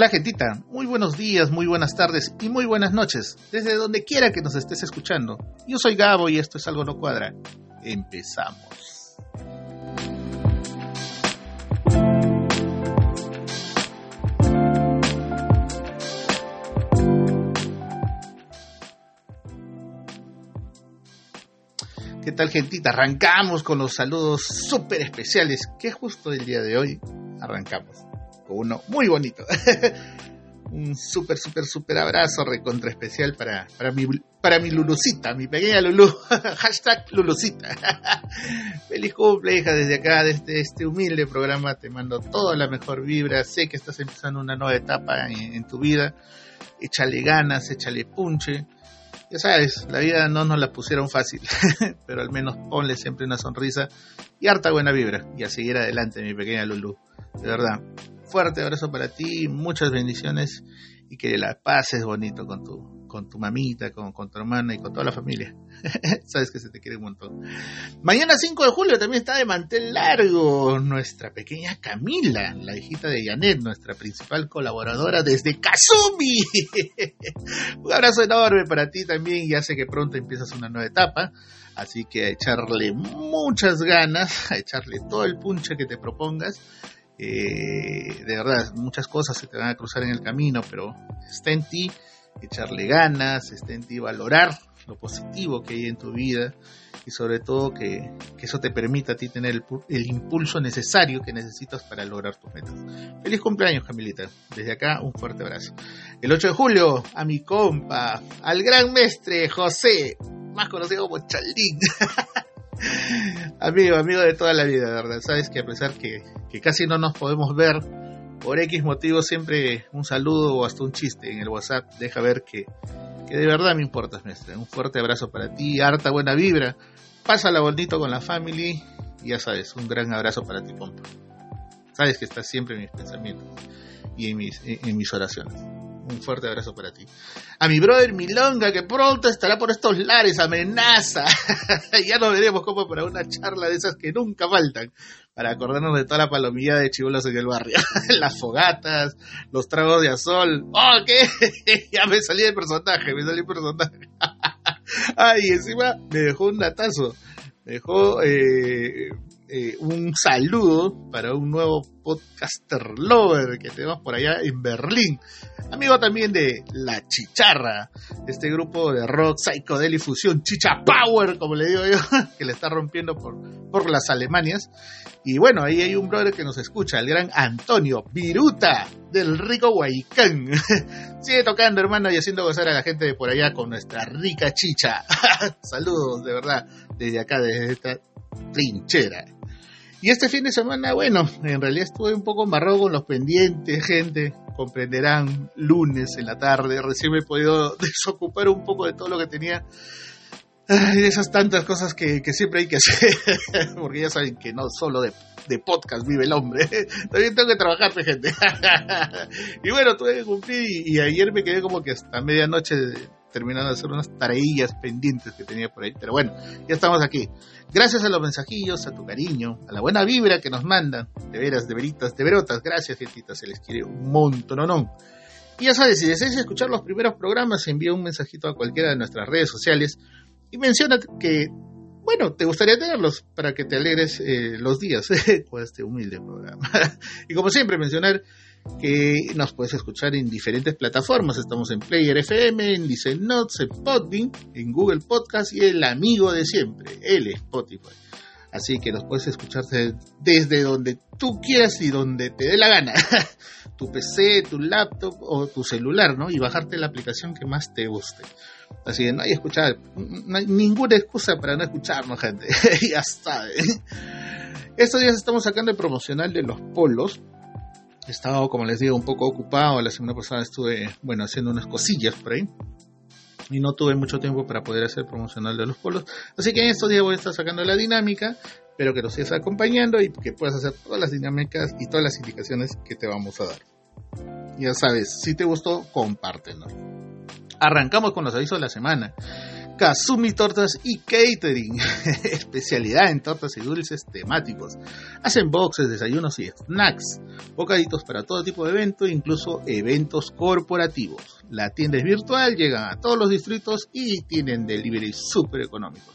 Hola gentita, muy buenos días, muy buenas tardes y muy buenas noches, desde donde quiera que nos estés escuchando. Yo soy Gabo y esto es Algo No Cuadra. Empezamos. ¿Qué tal gentita? Arrancamos con los saludos súper especiales que justo el día de hoy arrancamos uno muy bonito. Un súper, súper, súper abrazo recontra especial para, para, mi, para mi Lulucita, mi pequeña Lulu. Hashtag Lulucita. Feliz cumple, hija, desde acá, desde este humilde programa. Te mando toda la mejor vibra. Sé que estás empezando una nueva etapa en, en tu vida. Échale ganas, échale punche ya sabes, la vida no nos la pusieron fácil, pero al menos ponle siempre una sonrisa y harta buena vibra y a seguir adelante, mi pequeña Lulu. De verdad, fuerte abrazo para ti, muchas bendiciones y que la pases bonito con tu, con tu mamita, con, con tu hermana y con toda la familia. Sabes que se te quiere un montón. Mañana 5 de julio también está de mantel largo nuestra pequeña Camila, la hijita de Janet, nuestra principal colaboradora desde Kazumi. un abrazo enorme para ti también. Ya sé que pronto empiezas una nueva etapa. Así que a echarle muchas ganas, a echarle todo el punche que te propongas. Eh, de verdad, muchas cosas se te van a cruzar en el camino, pero está en ti echarle ganas, está en ti valorar lo positivo que hay en tu vida y sobre todo que, eso te permita a ti tener el, el, impulso necesario que necesitas para lograr tus metas. Feliz cumpleaños, Camilita. Desde acá, un fuerte abrazo. El 8 de julio, a mi compa, al gran mestre José, más conocido como Chaldín. amigo, amigo de toda la vida, ¿verdad? Sabes que a pesar que, que casi no nos podemos ver, por X motivo siempre un saludo o hasta un chiste en el WhatsApp deja ver que, que de verdad me importas, maestra. Un fuerte abrazo para ti, harta buena vibra. Pásala bonito con la family y ya sabes, un gran abrazo para ti, compa. Sabes que estás siempre en mis pensamientos y en mis, en mis oraciones. Un fuerte abrazo para ti. A mi brother Milonga, que pronto estará por estos lares, amenaza. ya nos veremos como para una charla de esas que nunca faltan. Para acordarnos de toda la palomilla de chivolos en el barrio. Las fogatas, los tragos de azol. ¡Oh, qué! ya me salí del personaje, me salí del personaje. Ay, encima me dejó un datazo. Me dejó eh, eh, un saludo para un nuevo podcaster lover que tenemos por allá en Berlín. Amigo también de La Chicharra, este grupo de rock, psychedelic fusión, chicha power, como le digo yo, que le está rompiendo por, por las Alemanias. Y bueno, ahí hay un brother que nos escucha, el gran Antonio Viruta del rico Huaycán. Sigue tocando, hermano, y haciendo gozar a la gente de por allá con nuestra rica chicha. Saludos, de verdad, desde acá, desde esta trinchera. Y este fin de semana, bueno, en realidad estuve un poco embarrado con los pendientes, gente. Comprenderán, lunes en la tarde, recién me he podido desocupar un poco de todo lo que tenía. Ay, esas tantas cosas que, que siempre hay que hacer, porque ya saben que no solo de, de podcast vive el hombre, también tengo que trabajar, gente. y bueno, tuve que cumplir y, y ayer me quedé como que hasta medianoche terminando de hacer unas tareillas pendientes que tenía por ahí. Pero bueno, ya estamos aquí. Gracias a los mensajillos, a tu cariño, a la buena vibra que nos mandan. De veras, de veritas, de verotas. Gracias, gentita. Se les quiere un montón, ¿no? Y ya sabes, si deseas escuchar los primeros programas, envía un mensajito a cualquiera de nuestras redes sociales y menciona que, bueno, te gustaría tenerlos para que te alegres eh, los días con este humilde programa. y como siempre, mencionar que nos puedes escuchar en diferentes plataformas. Estamos en Player FM, en Listen Notes, en Podbean, en Google Podcast y el amigo de siempre, el Spotify. Así que nos puedes escuchar desde donde tú quieras y donde te dé la gana. tu PC, tu laptop o tu celular, ¿no? Y bajarte la aplicación que más te guste. Así que no hay escuchar, no hay ninguna excusa para no escucharnos, gente. ya saben. Estos días estamos sacando el promocional de los polos he como les digo, un poco ocupado. La semana pasada estuve, bueno, haciendo unas cosillas por ahí. Y no tuve mucho tiempo para poder hacer promocional de los polos. Así que en estos días voy a estar sacando la dinámica. Espero que nos sigas acompañando y que puedas hacer todas las dinámicas y todas las indicaciones que te vamos a dar. Ya sabes, si te gustó, compártelo. Arrancamos con los avisos de la semana. Kazumi Tortas y Catering, especialidad en tortas y dulces temáticos. Hacen boxes, desayunos y snacks, bocaditos para todo tipo de evento, incluso eventos corporativos. La tienda es virtual, llegan a todos los distritos y tienen delivery súper económicos.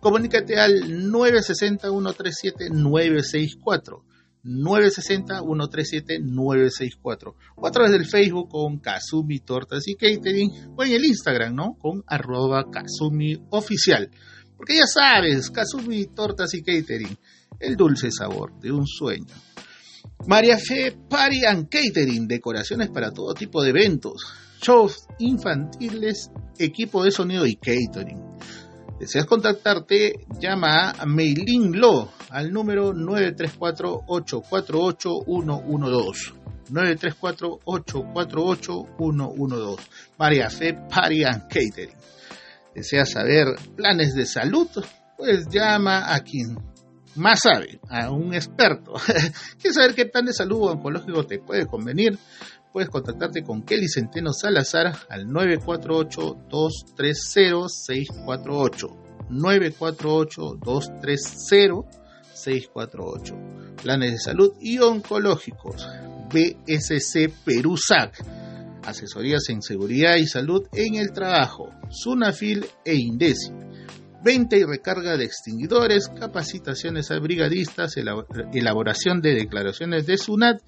Comunícate al 960-137-964. 960-137-964 o a través del Facebook con Kazumi Tortas y Catering o en el Instagram, ¿no? Con arroba Kazumi Oficial. Porque ya sabes, Kazumi Tortas y Catering, el dulce sabor de un sueño. María Fe Party and Catering, decoraciones para todo tipo de eventos, shows infantiles, equipo de sonido y catering. Deseas contactarte, llama a Meilin Lo al número 934-848-112. 934-848-112. María Fe Party and Catering. ¿Deseas saber planes de salud? Pues llama a quien más sabe, a un experto. ¿Quieres saber qué plan de salud oncológico te puede convenir? Puedes contactarte con Kelly Centeno Salazar al 948-230-648. 948-230-648. Planes de salud y oncológicos. BSC Perusac. Asesorías en seguridad y salud en el trabajo. Sunafil e Indesi. Venta y recarga de extinguidores, capacitaciones a brigadistas, elaboración de declaraciones de SUNAT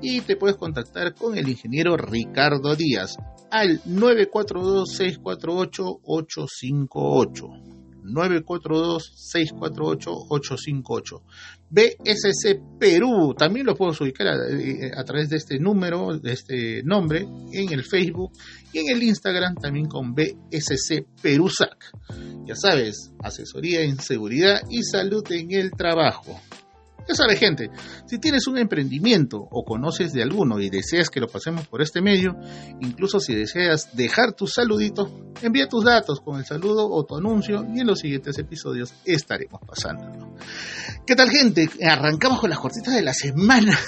y te puedes contactar con el ingeniero Ricardo Díaz al 942-648-858. 942-648-858. BSC Perú, también lo puedes ubicar a, eh, a, través de este número, de este nombre, en el Facebook y en el Instagram también con BSC Perusac. Ya sabes, asesoría en seguridad y salud en el trabajo. Ya sabes, gente, si tienes un emprendimiento o conoces de alguno y deseas que lo pasemos por este medio, incluso si deseas dejar tu saludito, envía tus datos con el saludo o tu anuncio y en los siguientes episodios estaremos pasándolo. ¿Qué tal, gente? Arrancamos con las cortitas de la semana.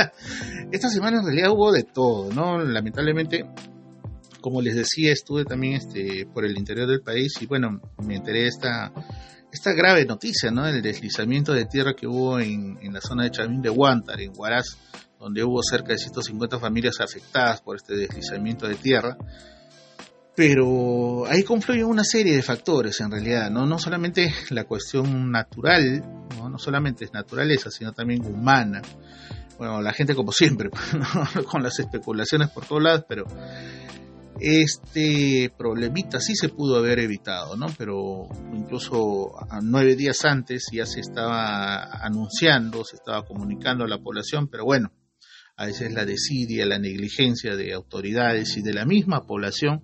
Esta semana en realidad hubo de todo, ¿no? Lamentablemente como les decía, estuve también este, por el interior del país y bueno, me enteré de esta esta grave noticia, ¿no? El deslizamiento de tierra que hubo en, en la zona de Chamín de Huántar, en Huaraz, donde hubo cerca de 150 familias afectadas por este deslizamiento de tierra. Pero ahí confluyen una serie de factores en realidad, ¿no? No solamente la cuestión natural, no, no solamente es naturaleza, sino también humana. Bueno, la gente como siempre, ¿no? con las especulaciones por todos lados, pero este problemita sí se pudo haber evitado, ¿no? Pero incluso nueve días antes ya se estaba anunciando, se estaba comunicando a la población, pero bueno, a veces la desidia, la negligencia de autoridades y de la misma población,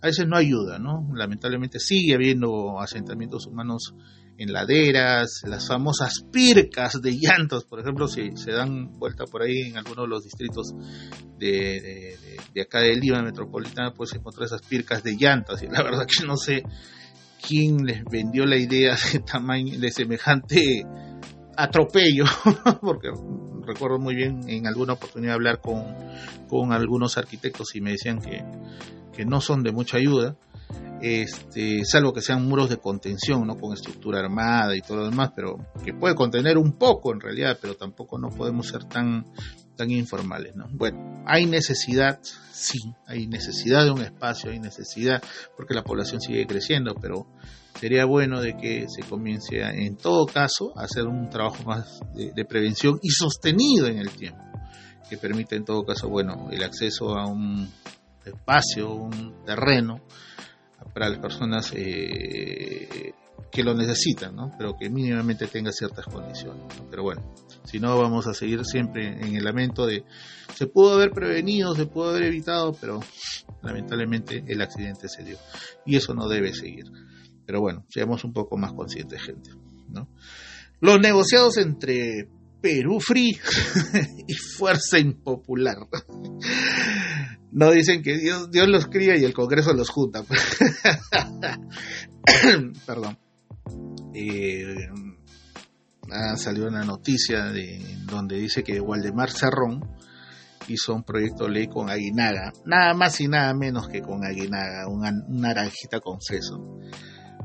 a veces no ayuda, ¿no? Lamentablemente sigue habiendo asentamientos humanos en laderas, las famosas pircas de llantos, por ejemplo, si se dan vuelta por ahí en algunos de los distritos de, de, acá de Lima metropolitana, pues encontrar esas pircas de llantas, y la verdad que no sé quién les vendió la idea de tamaño, de semejante atropello, porque recuerdo muy bien en alguna oportunidad hablar con, con algunos arquitectos y me decían que, que no son de mucha ayuda este, salvo que sean muros de contención, ¿no? Con estructura armada y todo lo demás, pero que puede contener un poco en realidad, pero tampoco no podemos ser tan, tan informales, ¿no? Bueno, hay necesidad, sí, hay necesidad de un espacio, hay necesidad, porque la población sigue creciendo, pero sería bueno de que se comience en todo caso a hacer un trabajo más de, de prevención y sostenido en el tiempo, que permita en todo caso, bueno, el acceso a un espacio, un terreno, para las personas eh, que lo necesitan, ¿no? pero que mínimamente tenga ciertas condiciones. Pero bueno, si no vamos a seguir siempre en el lamento de se pudo haber prevenido, se pudo haber evitado, pero lamentablemente el accidente se dio. Y eso no debe seguir. Pero bueno, seamos un poco más conscientes, gente. ¿no? Los negociados entre Perú Free y Fuerza Impopular. No dicen que Dios, Dios los cría y el Congreso los junta. Perdón. Eh, ha salido una noticia de, donde dice que Waldemar Cerrón, hizo un proyecto de ley con Aguinaga, nada más y nada menos que con Aguinaga, una, naranjita confeso,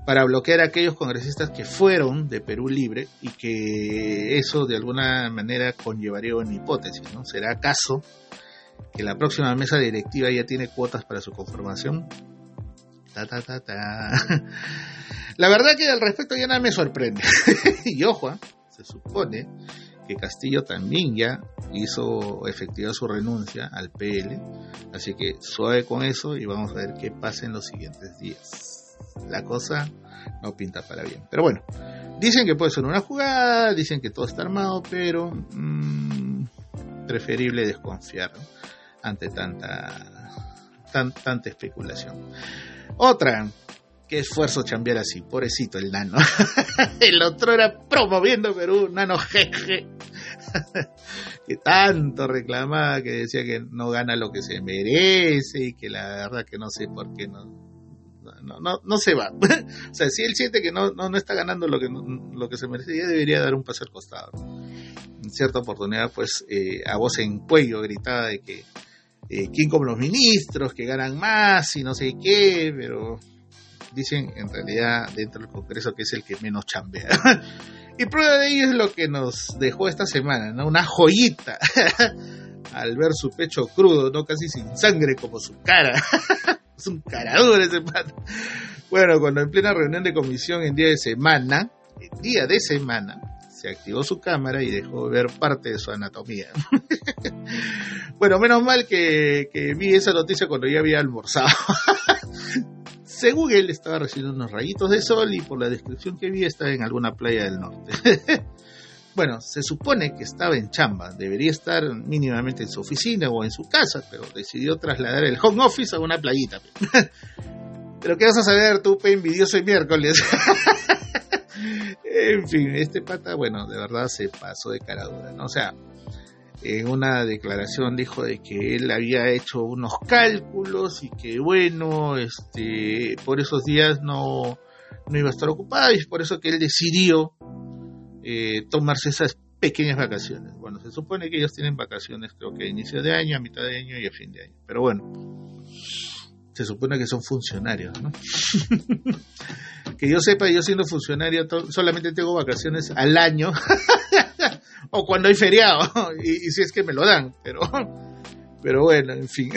para bloquear a aquellos congresistas que fueron de Perú Libre y que eso de alguna manera conllevaría una hipótesis, ¿no? ¿Será acaso que la próxima mesa directiva ya tiene cuotas para su conformación? Ta, ta, ta, ta. La verdad que al respecto ya nada me sorprende. y ojo, ¿ah? se supone que Castillo también ya hizo efectiva su renuncia al PL, así que suave con eso y vamos a ver qué pasa en los siguientes días. La cosa no pinta para bien. Pero bueno, dicen que puede ser una jugada, dicen que todo está armado, pero mmm, preferible desconfiar ante tanta, tanta especulación. Otra, qué esfuerzo chambear así, pobrecito el nano. el otro era promoviendo Perú, nano jeje. que tanto reclamaba, que decía que no gana lo que se merece y que la verdad que no sé por qué no, no, no, no se va. o sea, si él siente que no, no, está ganando lo que, lo que se merece, ya debería dar un paso al costado. En cierta oportunidad, pues, eh, a voz en cuello gritaba de que eh, quién como los ministros, que ganan más y no sé qué, pero dicen en realidad dentro del Congreso que es el que menos chambea. y prueba de ello es lo que nos dejó esta semana, ¿no? Una joyita. Al ver su pecho crudo, ¿no? Casi sin sangre como su cara. es un carador ese pato. Bueno, cuando en plena reunión de comisión en día de semana, en día de semana, se activó su cámara y dejó ver parte de su anatomía. bueno, menos mal que, vi esa noticia cuando ya había almorzado. Según él estaba recibiendo unos rayitos de sol y por la descripción que vi estaba en alguna playa del norte. bueno, se supone que estaba en chamba, debería estar mínimamente en su oficina o en su casa, pero decidió trasladar el home office a una playita. pero ¿qué vas a saber tú, pe envidioso y miércoles? En fin, este pata, bueno, de verdad se pasó de cara dura, ¿no? O sea, en una declaración dijo de que él había hecho unos cálculos y que bueno, este, por esos días no, no iba a estar ocupado y es por eso que él decidió eh, tomarse esas pequeñas vacaciones. Bueno, se supone que ellos tienen vacaciones creo que a inicio de año, a mitad de año y a fin de año. Pero bueno, se supone que son funcionarios, que yo sepa, yo siendo funcionario solamente tengo vacaciones al año o cuando hay feriado, y, si es que me lo dan, pero, pero bueno, en fin.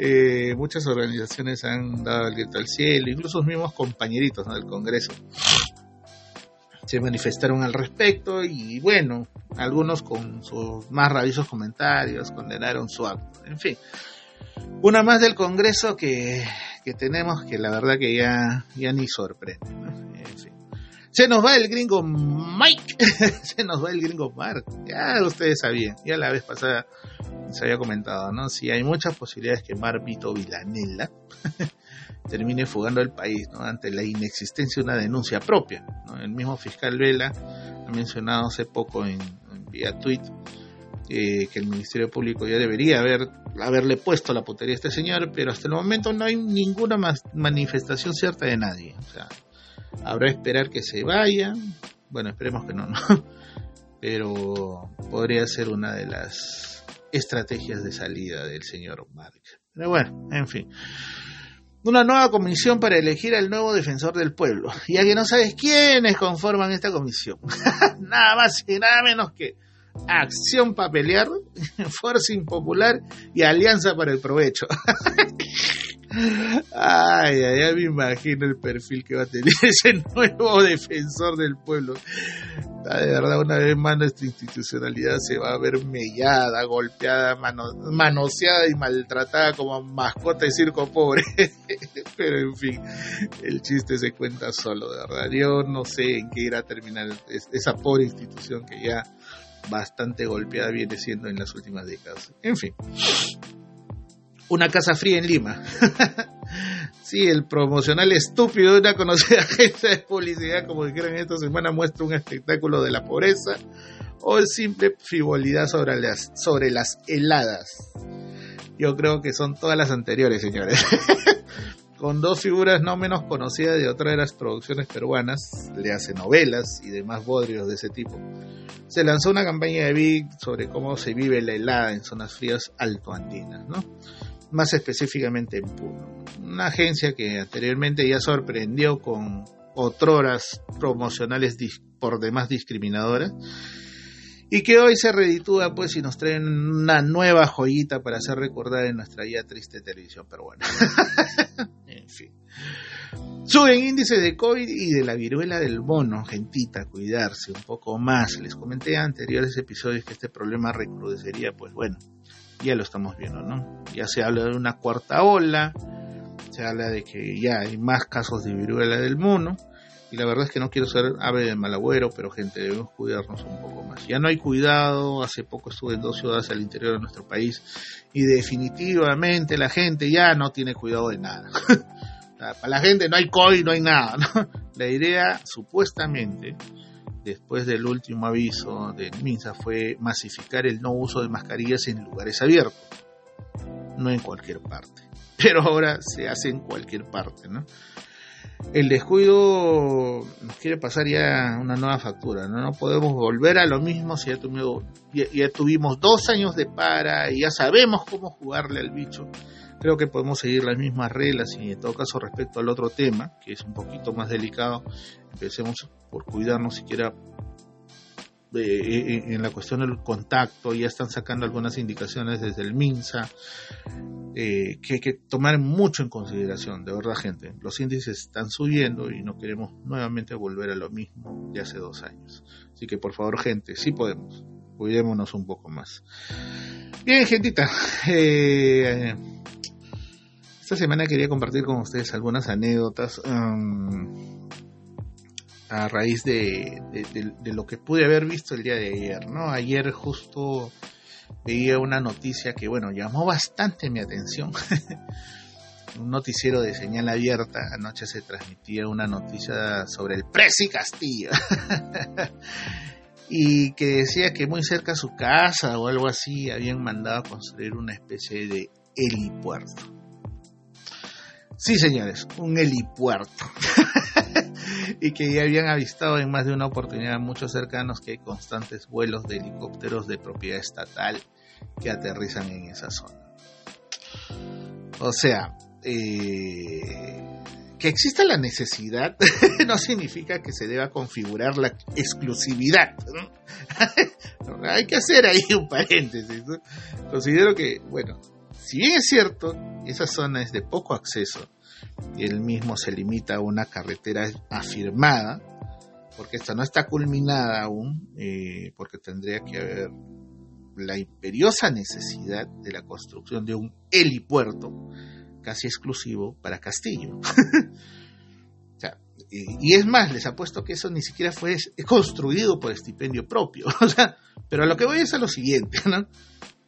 Eh, muchas organizaciones han dado el grito al cielo, incluso los mismos compañeritos del Congreso se manifestaron al respecto y bueno, algunos con sus más rabiosos comentarios condenaron su acto. En fin, una más del Congreso que, que tenemos que la verdad que ya, ya ni sorprende. En fin. Se nos va el gringo Mike, se nos va el gringo Mark. Ya ustedes sabían, ya la vez pasada se había comentado, ¿no? Si hay muchas posibilidades que Mar Vito Vilanella termine fugando el país, ¿no? Ante la inexistencia de una denuncia propia, El mismo fiscal Vela ha mencionado hace poco en, vía tweet eh, que el Ministerio Público ya debería haber, haberle puesto la putería a este señor, pero hasta el momento no hay ninguna manifestación cierta de nadie. O sea, Habrá esperar que se vaya. Bueno, esperemos que no, ¿no? Pero podría ser una de las estrategias de salida del señor Mark. Pero bueno, en fin. Una nueva comisión para elegir al nuevo defensor del pueblo. Ya que no sabes quiénes conforman esta comisión. nada más y nada menos que Acción para pelear, Fuerza Impopular y Alianza para el Provecho. Ay, ay, me imagino el perfil que va a tener ese nuevo defensor del pueblo. Ah, de verdad, una vez más nuestra institucionalidad se va a ver mellada, golpeada, manoseada y maltratada como mascota de circo pobre. Pero en fin, el chiste se cuenta solo, de verdad. Yo no sé en qué irá a terminar esa pobre institución que ya bastante golpeada viene siendo en las últimas décadas. En fin una casa fría en Lima. sí, el promocional estúpido de una conocida agencia de publicidad, como dijeron esta semana, muestra un espectáculo de la pobreza o simple frivolidad sobre las, sobre las heladas. Yo creo que son todas las anteriores, señores. con dos figuras no menos conocidas de otras de las producciones peruanas, le hace novelas y demás bodrios de ese tipo, se lanzó una campaña de Big sobre cómo se vive la helada en zonas frías altoandinas, ¿no? más específicamente en Puno. Una agencia que anteriormente ya sorprendió con otroras promocionales por demás discriminadoras y que hoy se reditúa pues y nos traen una nueva joyita para hacer recordar en nuestra ya triste televisión peruana. fin. Suben índices de COVID y de la viruela del mono, gentita, cuidarse un poco más. Les comenté en anteriores episodios que este problema recrudecería, pues bueno, ya lo estamos viendo, ¿no? Ya se habla de una cuarta ola, se habla de que ya hay más casos de viruela del mono, y la verdad es que no quiero ser ave de mal agüero, pero gente, debemos cuidarnos un poco más. Ya no hay cuidado, hace poco estuve en dos ciudades al interior de nuestro país y definitivamente la gente ya no tiene cuidado de nada. Para la gente no hay COVID, no hay nada. La idea, supuestamente, después del último aviso del MINSA, fue masificar el no uso de mascarillas en lugares abiertos, no en cualquier parte. Pero ahora se hace en cualquier parte, ¿no? El descuido nos quiere pasar ya una nueva factura, ¿no? Podemos volver a lo mismo si ya tuvimos, ya, tuvimos dos años de para y ya sabemos cómo jugarle al bicho. Creo que podemos seguir las mismas reglas y en todo caso respecto al otro tema, que es un poquito más delicado, empecemos por cuidarnos siquiera en la cuestión del contacto, ya están sacando algunas indicaciones desde el MINSA, eh, que hay que tomar mucho en consideración, de verdad gente, los índices están subiendo y no queremos nuevamente volver a lo mismo de hace dos años. Así que por favor gente, sí podemos, cuidémonos un poco más. Bien, gentita, eh, esta semana quería compartir con ustedes algunas anécdotas. Um, a raíz de, lo que pude haber visto el día de ayer, ¿no? Ayer justo veía una noticia que, bueno, llamó bastante mi atención. Un noticiero de señal abierta, anoche se transmitía una noticia sobre el Presi Castillo. y que decía que muy cerca a su casa o algo así habían mandado a construir una especie de helipuerto. Sí, señores, un helipuerto. y que ya habían avistado en más de una oportunidad muchos cercanos que hay constantes vuelos de helicópteros de propiedad estatal que aterrizan en esa zona. O sea, eh, que exista la necesidad no significa que se deba configurar la exclusividad. hay que hacer ahí un paréntesis. Considero que, bueno, si bien es cierto, esa zona es de poco acceso, él mismo se limita a una carretera afirmada, porque esta no está culminada aún, eh, porque tendría que haber la imperiosa necesidad de la construcción de un helipuerto casi exclusivo para Castillo. y, es más, les apuesto que eso ni siquiera fue construido por estipendio propio. pero a lo que voy es a lo siguiente, ¿no?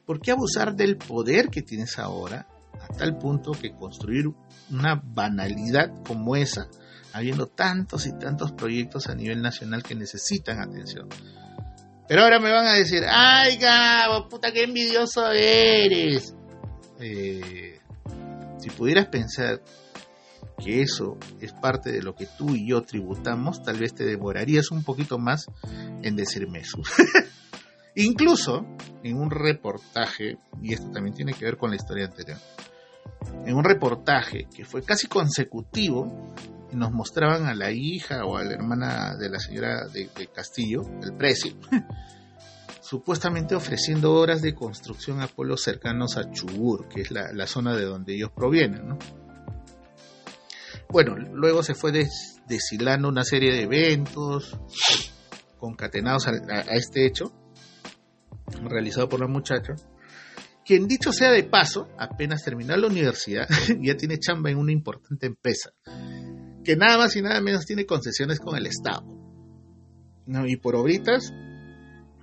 ¿Por qué abusar del poder que tienes ahora tal punto que construir una banalidad como esa, habiendo tantos y tantos proyectos a nivel nacional que necesitan atención. Pero ahora me van a decir, ay Gabo, puta que envidioso eres. Eh, si pudieras pensar que eso es parte de lo que tú y yo tributamos, tal vez te demorarías un poquito más en decirme eso. Incluso en un reportaje, y esto también tiene que ver con la historia anterior, en un reportaje que fue casi consecutivo, nos mostraban a la hija o a la hermana de la señora de, Castillo, el precio, supuestamente ofreciendo horas de construcción a pueblos cercanos a Chubur, que es la, zona de donde ellos provienen. Bueno, luego se fue deshilando una serie de eventos concatenados a este hecho, realizado por la muchacha, quien dicho sea de paso, apenas terminó la universidad, ya tiene chamba en una importante empresa, que nada más y nada menos tiene concesiones con el Estado. ¿No? Y por obritas,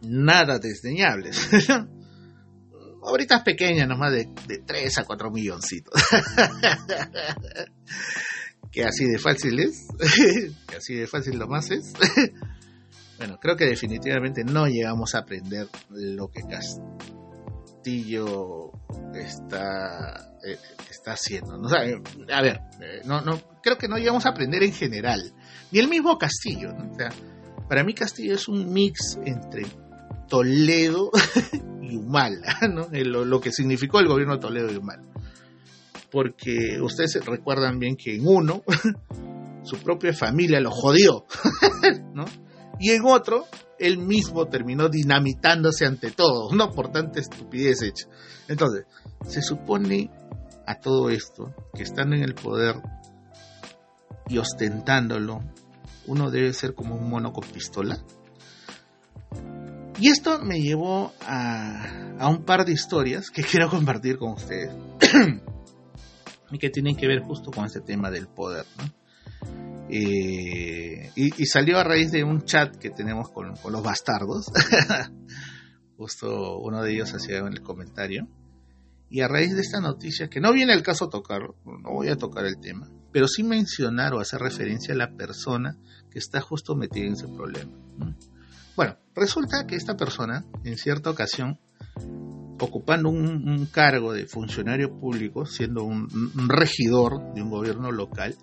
nada desdeñables. obritas pequeñas, nomás de, de 3 a 4 milloncitos. que así de fácil es, que así de fácil lo más es. bueno, creo que definitivamente no llegamos a aprender lo que Castillo está, eh, está haciendo. a ver, eh, no, no, creo que no llegamos a aprender en general. Ni el mismo Castillo. para mí Castillo es un mix entre Toledo y Humala, ¿no? lo, lo, que significó el gobierno de Toledo y Humala. Porque ustedes recuerdan bien que en uno su propia familia lo jodió, ¿no? Y en otro, él mismo terminó dinamitándose ante todo, no por tanta estupidez hecha. Entonces, se supone a todo esto que estando en el poder y ostentándolo, uno debe ser como un mono con pistola. Y esto me llevó a, a un par de historias que quiero compartir con ustedes y que tienen que ver justo con este tema del poder. ¿no? Eh, y, salió a raíz de un chat que tenemos con, los bastardos. Justo uno de ellos hacía en el comentario. Y a raíz de esta noticia, que no viene el caso tocarlo, no voy a tocar el tema, pero sí mencionar o hacer referencia a la persona que está justo metida en ese problema. Bueno, resulta que esta persona, en cierta ocasión, ocupando un, cargo de funcionario público, siendo un, regidor de un gobierno local,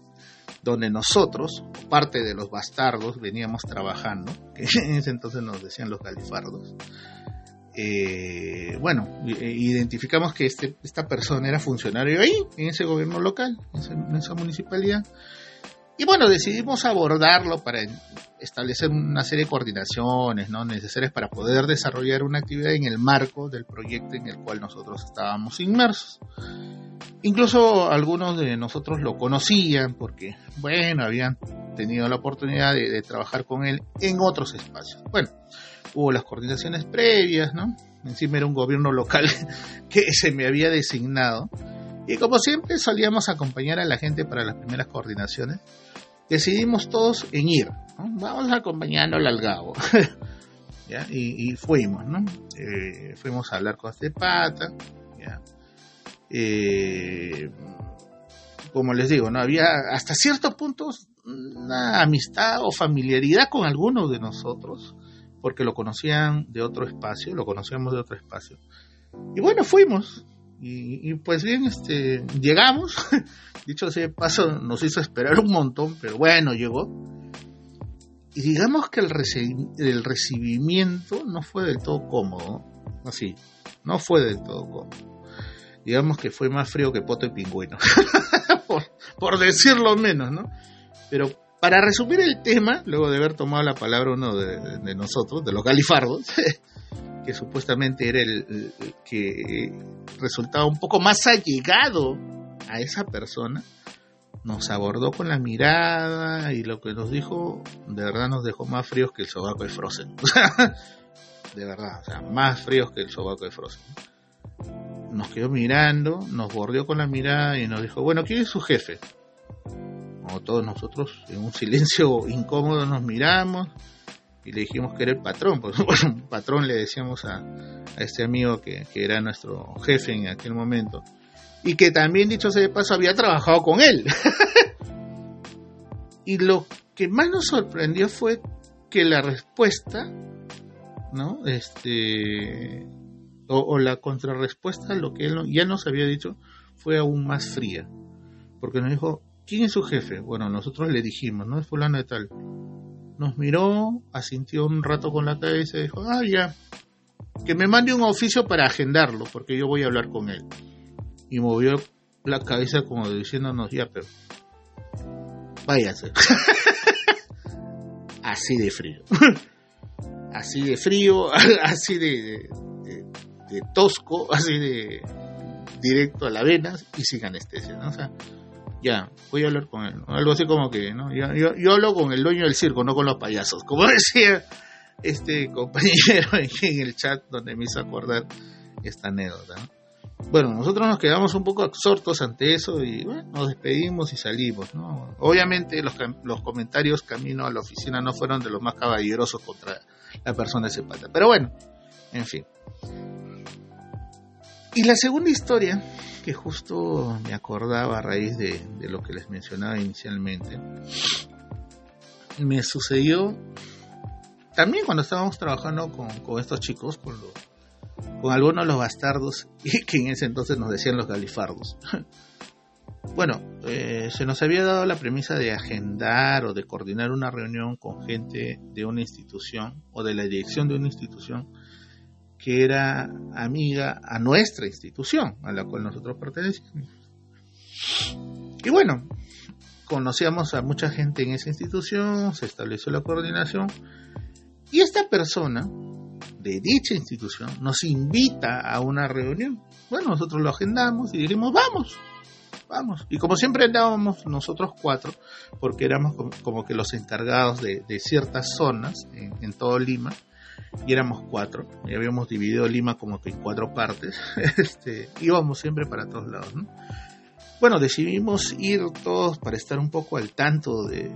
donde nosotros, parte de los bastardos, veníamos trabajando, que en ese entonces nos decían los galifardos. Eh, bueno, eh, identificamos que este, esta persona era funcionario ahí, en ese gobierno local, en esa, municipalidad. Y bueno, decidimos abordarlo para establecer una serie de coordinaciones ¿no? necesarias para poder desarrollar una actividad en el marco del proyecto en el cual nosotros estábamos inmersos. Incluso algunos de nosotros lo conocían porque, bueno, habían tenido la oportunidad de, trabajar con él en otros espacios. Bueno, hubo las coordinaciones previas, ¿no? Encima era un gobierno local que se me había designado. Y como siempre solíamos acompañar a la gente para las primeras coordinaciones, decidimos todos en ir. Vamos acompañándolo al Gabo. Y, fuimos, ¿no? Eh, fuimos a hablar con este pata. Eh, como les digo, no había hasta ciertos puntos una amistad o familiaridad con algunos de nosotros, porque lo conocían de otro espacio, lo conocíamos de otro espacio. Y bueno, fuimos. Y, pues bien, este, llegamos. Dicho ese paso, nos hizo esperar un montón, pero bueno, llegó. Y digamos que el, el recibimiento no fue del todo cómodo. Así, no fue del todo cómodo digamos que fue más frío que poto y pingüino, por, decirlo menos, ¿no? Pero para resumir el tema, luego de haber tomado la palabra uno de, nosotros, de los galifardos, que supuestamente era el, que resultaba un poco más allegado a esa persona, nos abordó con la mirada y lo que nos dijo, de verdad nos dejó más fríos que el sobaco de Frozen. de verdad, o sea, más fríos que el sobaco de Frozen nos quedó mirando, nos bordeó con la mirada y nos dijo, bueno, ¿quién es su jefe? Como todos nosotros, en un silencio incómodo nos miramos y le dijimos que era el patrón. Pues bueno, patrón le decíamos a, este amigo que, era nuestro jefe en aquel momento. Y que también, dicho sea de paso, había trabajado con él. y lo que más nos sorprendió fue que la respuesta, ¿no? Este, o, la contrarrespuesta lo que él ya nos había dicho fue aún más fría. Porque nos dijo, ¿quién es su jefe? Bueno, nosotros le dijimos, ¿no? Es fulano de tal. Nos miró, asintió un rato con la cabeza y dijo, ah, ya, que me mande un oficio para agendarlo, porque yo voy a hablar con él. Y movió la cabeza como diciéndonos, ya, pero váyase. así de frío. así de frío, así de, tosco, así de directo a la vena y sin anestesia, ¿no? O sea, ya, voy a hablar con él, Algo así como que, ¿no? Yo, yo, hablo con el dueño del circo, no con los payasos, como decía este compañero en el chat donde me hizo acordar esta anécdota, Bueno, nosotros nos quedamos un poco absortos ante eso y bueno, nos despedimos y salimos, ¿no? Obviamente los, los comentarios camino a la oficina no fueron de los más caballerosos contra la persona de ese pata, pero bueno, en fin. Y la segunda historia, que justo me acordaba a raíz de, lo que les mencionaba inicialmente, me sucedió también cuando estábamos trabajando con, estos chicos, con, con algunos de los bastardos y que en ese entonces nos decían los galifardos. Bueno, eh, se nos había dado la premisa de agendar o de coordinar una reunión con gente de una institución o de la dirección de una institución que era amiga a nuestra institución, a la cual nosotros pertenecíamos. Y bueno, conocíamos a mucha gente en esa institución, se estableció la coordinación y esta persona de dicha institución nos invita a una reunión. Bueno, nosotros lo agendamos y dijimos, vamos, vamos. Y como siempre andábamos nosotros cuatro, porque éramos como, que los encargados de, ciertas zonas en, todo Lima, y éramos cuatro, y habíamos dividido Lima como que en cuatro partes, este, íbamos siempre para todos lados, ¿no? Bueno, decidimos ir todos para estar un poco al tanto de,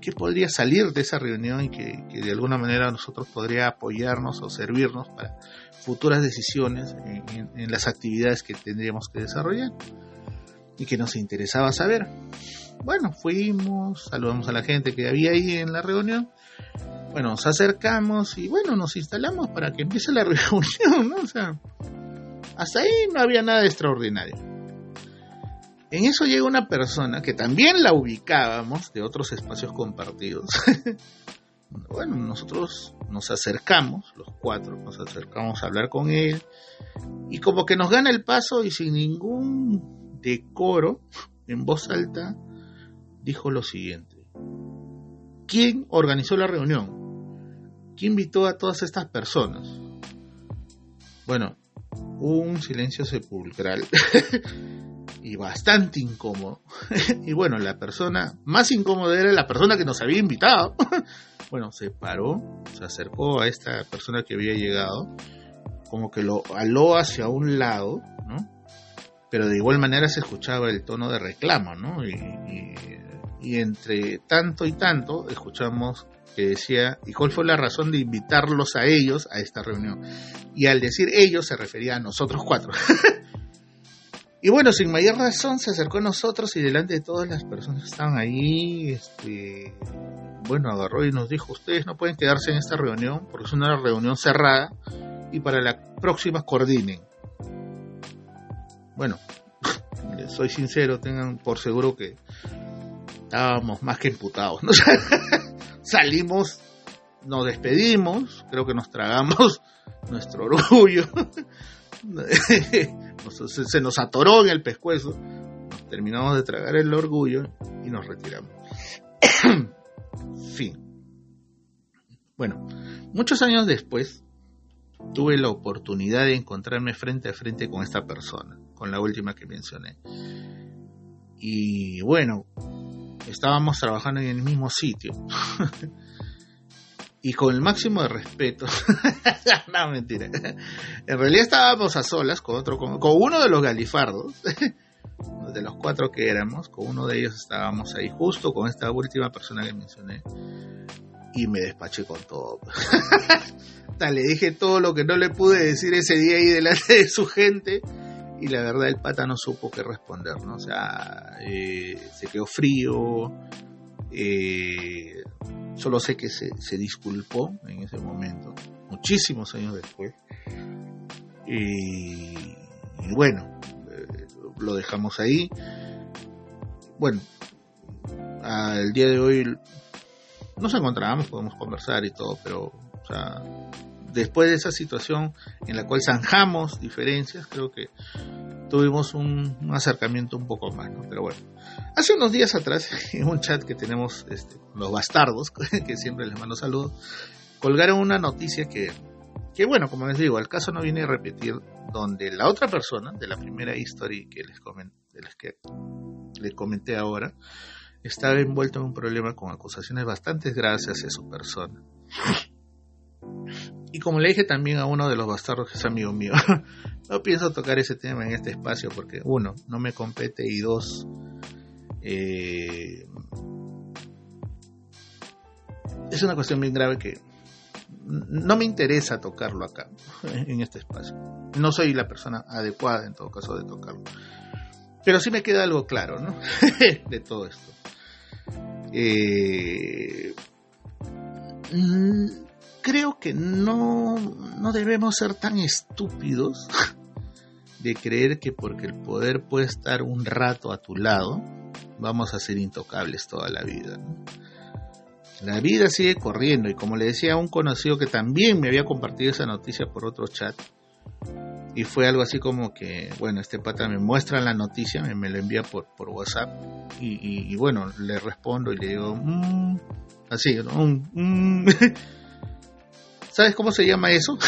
qué podría salir de esa reunión y que, de alguna manera nosotros podría apoyarnos o servirnos para futuras decisiones en las actividades que tendríamos que desarrollar y que nos interesaba saber. Bueno, fuimos, saludamos a la gente que había ahí en la reunión. Bueno, nos acercamos y bueno, nos instalamos para que empiece la reunión, ¿no? O sea, hasta ahí no había nada extraordinario. En eso llega una persona que también la ubicábamos de otros espacios compartidos. bueno, nosotros nos acercamos, los cuatro, nos acercamos a hablar con él y como que nos gana el paso y sin ningún de coro, en voz alta, dijo lo siguiente. ¿Quién organizó la reunión? ¿Quién invitó a todas estas personas? Bueno, un silencio sepulcral y bastante incómodo. y bueno, la persona más incómoda era la persona que nos había invitado. bueno, se paró, se acercó a esta persona que había llegado, como que lo aló hacia un lado, ¿no? pero de igual manera se escuchaba el tono de reclamo, ¿no? Y, entre tanto y tanto escuchamos que decía, ¿y cuál fue la razón de invitarlos a ellos a esta reunión? Y al decir ellos se refería a nosotros cuatro. y bueno, sin mayor razón se acercó a nosotros y delante de todas las personas que estaban ahí, este, bueno, agarró y nos dijo, ustedes no pueden quedarse en esta reunión porque es una reunión cerrada y para la próxima coordinen. Bueno, soy sincero, tengan por seguro que estábamos más que imputados. Salimos, nos despedimos, creo que nos tragamos nuestro orgullo. se nos atoró en el pescuezo, terminamos de tragar el orgullo y nos retiramos. fin. Bueno, muchos años después tuve la oportunidad de encontrarme frente a frente con esta persona con la última que mencioné. Y bueno, estábamos trabajando en el mismo sitio. y con el máximo de respeto. no, mentira. En realidad estábamos a solas con otro, con, uno de los galifardos, de los cuatro que éramos, con uno de ellos estábamos ahí justo con esta última persona que mencioné. Y me despaché con todo. le dije todo lo que no le pude decir ese día ahí delante de su gente y la verdad el pata no supo qué responder, ¿no? O sea, eh, se quedó frío, eh, solo sé que se, disculpó en ese momento, muchísimos años después, y, bueno, eh, lo dejamos ahí. Bueno, al día de hoy nos encontramos, podemos conversar y todo, pero, o sea, después de esa situación en la cual zanjamos diferencias, creo que tuvimos un, acercamiento un poco más, Pero bueno, hace unos días atrás, en un chat que tenemos este, los bastardos, que siempre les mando saludos, colgaron una noticia que, que, bueno, como les digo, el caso no viene a repetir, donde la otra persona, de la primera historia que les comenté, que les comenté ahora, estaba envuelto en un problema con acusaciones bastante graves hacia su persona. Como le dije también a uno de los bastardos que es amigo mío, no pienso tocar ese tema en este espacio porque uno, no me compete y dos, eh, es una cuestión bien grave que no me interesa tocarlo acá, en este espacio. No soy la persona adecuada en todo caso de tocarlo. Pero sí me queda algo claro, ¿no? de todo esto. Eh, creo que no, no debemos ser tan estúpidos de creer que porque el poder puede estar un rato a tu lado, vamos a ser intocables toda la vida. La vida sigue corriendo y como le decía a un conocido que también me había compartido esa noticia por otro chat, y fue algo así como que, bueno, este pata me muestra la noticia, me, lo envía por, por WhatsApp y, bueno, le respondo y le digo, mm", así, ¿no? Mm". ¿sabes cómo se llama eso?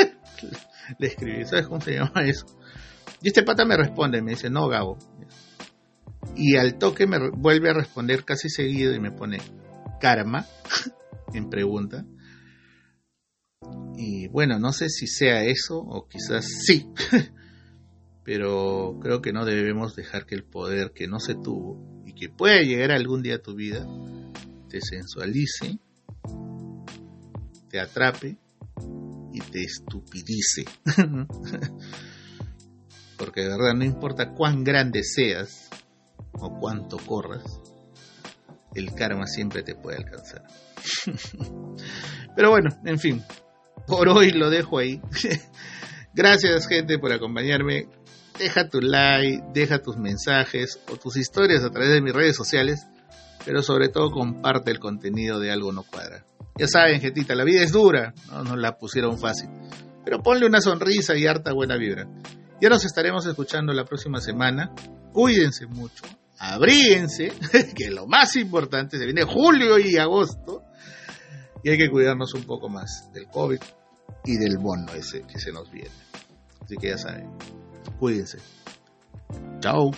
le escribí, ¿sabes cómo se llama eso? Y este pata me responde, me dice, no, Gabo. Y al toque me vuelve a responder casi seguido y me pone, karma, en pregunta. Y bueno, no sé si sea eso o quizás sí, pero creo que no debemos dejar que el poder que no se tuvo y que pueda llegar algún día a tu vida te sensualice, te atrape y te estupidice. Porque de verdad no importa cuán grande seas o cuánto corras, el karma siempre te puede alcanzar. Pero bueno, en fin, por hoy lo dejo ahí. Gracias gente por acompañarme. Deja tu like, deja tus mensajes o tus historias a través de mis redes sociales, pero sobre todo comparte el contenido de Algo No Cuadra. Ya saben, gentita, la vida es dura, no nos la pusieron fácil, pero ponle una sonrisa y harta buena vibra. Ya nos estaremos escuchando la próxima semana. Cuídense mucho, abríense, que lo más importante, se viene julio y agosto, y hay que cuidarnos un poco más del COVID y del bono ese que se nos viene. Así que ya saben, cuídense. Chao.